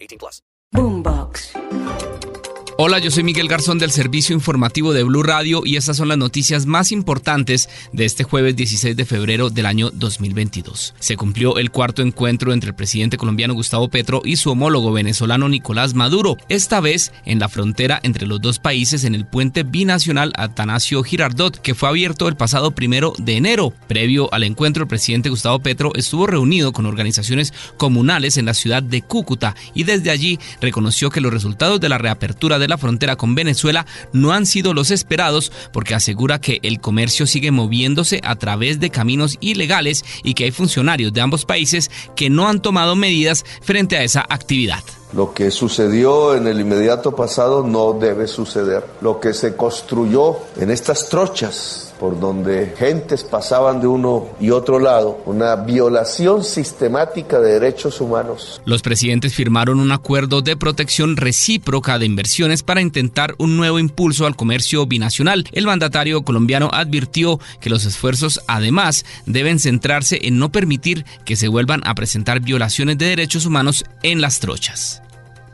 18 plus. Boombox. Hola, yo soy Miguel Garzón del Servicio Informativo de Blue Radio y estas son las noticias más importantes de este jueves 16 de febrero del año 2022. Se cumplió el cuarto encuentro entre el presidente colombiano Gustavo Petro y su homólogo venezolano Nicolás Maduro, esta vez en la frontera entre los dos países en el puente binacional Atanasio Girardot, que fue abierto el pasado primero de enero. Previo al encuentro, el presidente Gustavo Petro estuvo reunido con organizaciones comunales en la ciudad de Cúcuta y desde allí reconoció que los resultados de la reapertura de la frontera con Venezuela no han sido los esperados porque asegura que el comercio sigue moviéndose a través de caminos ilegales y que hay funcionarios de ambos países que no han tomado medidas frente a esa actividad. Lo que sucedió en el inmediato pasado no debe suceder. Lo que se construyó en estas trochas por donde gentes pasaban de uno y otro lado, una violación sistemática de derechos humanos. Los presidentes firmaron un acuerdo de protección recíproca de inversiones para intentar un nuevo impulso al comercio binacional. El mandatario colombiano advirtió que los esfuerzos además deben centrarse en no permitir que se vuelvan a presentar violaciones de derechos humanos en las trochas.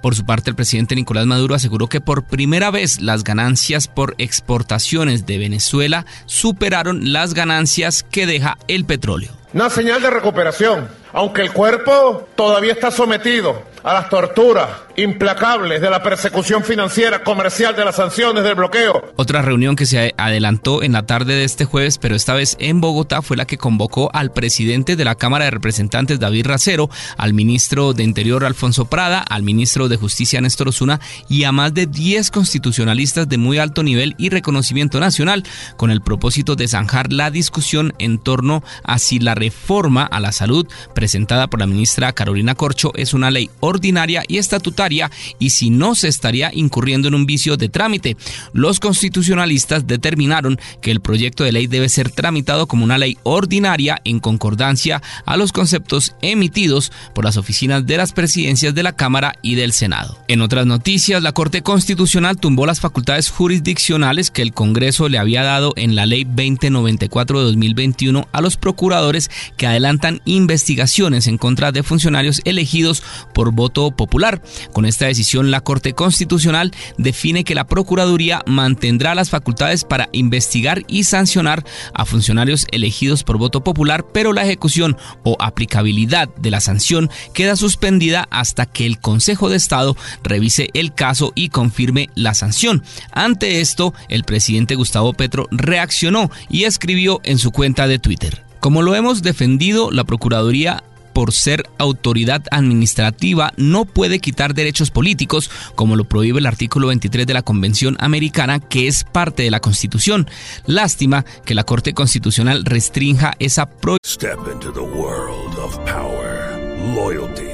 Por su parte, el presidente Nicolás Maduro aseguró que por primera vez las ganancias por exportaciones de Venezuela superaron las ganancias que deja el petróleo. Una señal de recuperación, aunque el cuerpo todavía está sometido a las torturas implacables de la persecución financiera, comercial, de las sanciones, del bloqueo. Otra reunión que se adelantó en la tarde de este jueves, pero esta vez en Bogotá, fue la que convocó al presidente de la Cámara de Representantes, David Racero, al ministro de Interior, Alfonso Prada, al ministro de Justicia, Néstor Osuna, y a más de 10 constitucionalistas de muy alto nivel y reconocimiento nacional, con el propósito de zanjar la discusión en torno a si la reforma a la salud presentada por la ministra Carolina Corcho es una ley ordinaria y estatutaria y si no se estaría incurriendo en un vicio de trámite. Los constitucionalistas determinaron que el proyecto de ley debe ser tramitado como una ley ordinaria en concordancia a los conceptos emitidos por las oficinas de las presidencias de la Cámara y del Senado. En otras noticias, la Corte Constitucional tumbó las facultades jurisdiccionales que el Congreso le había dado en la Ley 2094 de 2021 a los procuradores que adelantan investigaciones en contra de funcionarios elegidos por voto popular. Con esta decisión, la Corte Constitucional define que la Procuraduría mantendrá las facultades para investigar y sancionar a funcionarios elegidos por voto popular, pero la ejecución o aplicabilidad de la sanción queda suspendida hasta que el Consejo de Estado revise el caso y confirme la sanción. Ante esto, el presidente Gustavo Petro reaccionó y escribió en su cuenta de Twitter. Como lo hemos defendido, la Procuraduría por ser autoridad administrativa, no puede quitar derechos políticos, como lo prohíbe el artículo 23 de la Convención Americana, que es parte de la Constitución. Lástima que la Corte Constitucional restrinja esa prohibición. Step into the world of power, loyalty,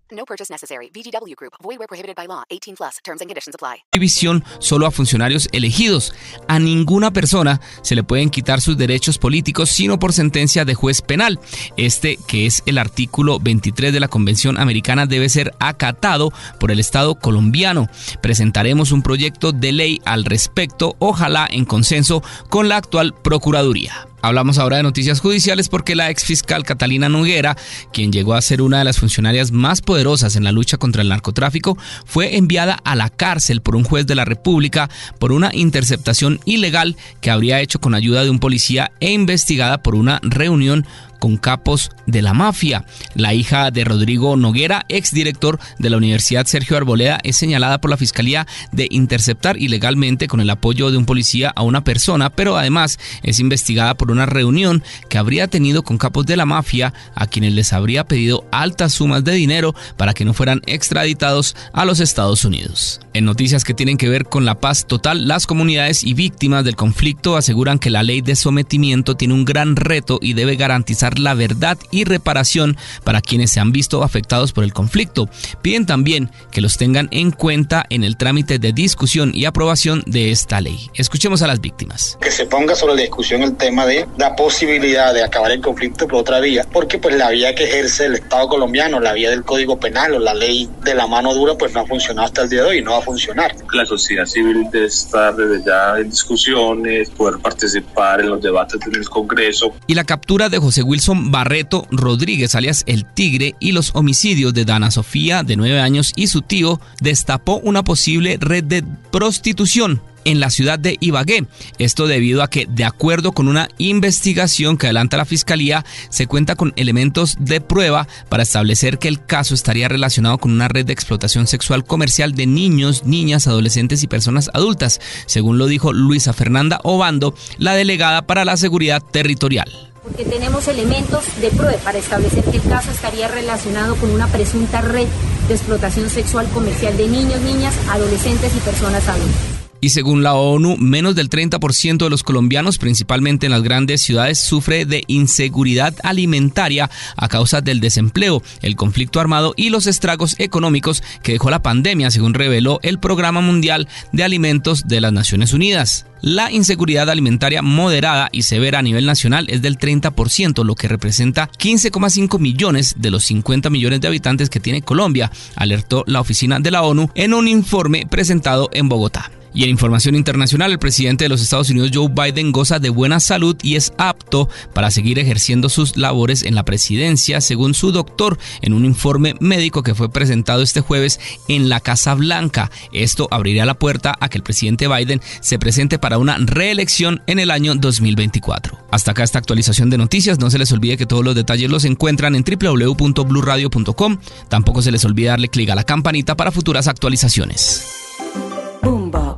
No purchase necessary. VGW Group. Void where prohibited by law. 18 plus. Terms and conditions apply. prohibición solo a funcionarios elegidos. A ninguna persona se le pueden quitar sus derechos políticos sino por sentencia de juez penal. Este, que es el artículo 23 de la Convención Americana, debe ser acatado por el Estado colombiano. Presentaremos un proyecto de ley al respecto, ojalá en consenso con la actual Procuraduría. Hablamos ahora de noticias judiciales porque la ex fiscal Catalina Noguera, quien llegó a ser una de las funcionarias más poderosas en la lucha contra el narcotráfico, fue enviada a la cárcel por un juez de la República por una interceptación ilegal que habría hecho con ayuda de un policía e investigada por una reunión con capos de la mafia. La hija de Rodrigo Noguera, exdirector de la Universidad Sergio Arboleda, es señalada por la Fiscalía de interceptar ilegalmente con el apoyo de un policía a una persona, pero además es investigada por una reunión que habría tenido con capos de la mafia a quienes les habría pedido altas sumas de dinero para que no fueran extraditados a los Estados Unidos. En noticias que tienen que ver con la paz total, las comunidades y víctimas del conflicto aseguran que la ley de sometimiento tiene un gran reto y debe garantizar la verdad y reparación para quienes se han visto afectados por el conflicto. Piden también que los tengan en cuenta en el trámite de discusión y aprobación de esta ley. Escuchemos a las víctimas. Que se ponga sobre la discusión el tema de la posibilidad de acabar el conflicto por otra vía, porque pues la vía que ejerce el Estado colombiano, la vía del Código Penal o la ley de la mano dura, pues no ha funcionado hasta el día de hoy y no va a funcionar. La sociedad civil debe estar desde ya en discusiones, poder participar en los debates del Congreso. Y la captura de José Wilson Barreto Rodríguez, alias El Tigre, y los homicidios de Dana Sofía, de nueve años, y su tío, destapó una posible red de prostitución en la ciudad de Ibagué. Esto debido a que, de acuerdo con una investigación que adelanta la Fiscalía, se cuenta con elementos de prueba para establecer que el caso estaría relacionado con una red de explotación sexual comercial de niños, niñas, adolescentes y personas adultas, según lo dijo Luisa Fernanda Obando, la delegada para la seguridad territorial porque tenemos elementos de prueba para establecer que el caso estaría relacionado con una presunta red de explotación sexual comercial de niños, niñas, adolescentes y personas adultas. Y según la ONU, menos del 30% de los colombianos, principalmente en las grandes ciudades, sufre de inseguridad alimentaria a causa del desempleo, el conflicto armado y los estragos económicos que dejó la pandemia, según reveló el Programa Mundial de Alimentos de las Naciones Unidas. La inseguridad alimentaria moderada y severa a nivel nacional es del 30%, lo que representa 15,5 millones de los 50 millones de habitantes que tiene Colombia, alertó la oficina de la ONU en un informe presentado en Bogotá. Y en información internacional, el presidente de los Estados Unidos, Joe Biden, goza de buena salud y es apto para seguir ejerciendo sus labores en la presidencia, según su doctor, en un informe médico que fue presentado este jueves en la Casa Blanca. Esto abriría la puerta a que el presidente Biden se presente para una reelección en el año 2024. Hasta acá esta actualización de noticias. No se les olvide que todos los detalles los encuentran en www.bluradio.com. Tampoco se les olvide darle clic a la campanita para futuras actualizaciones.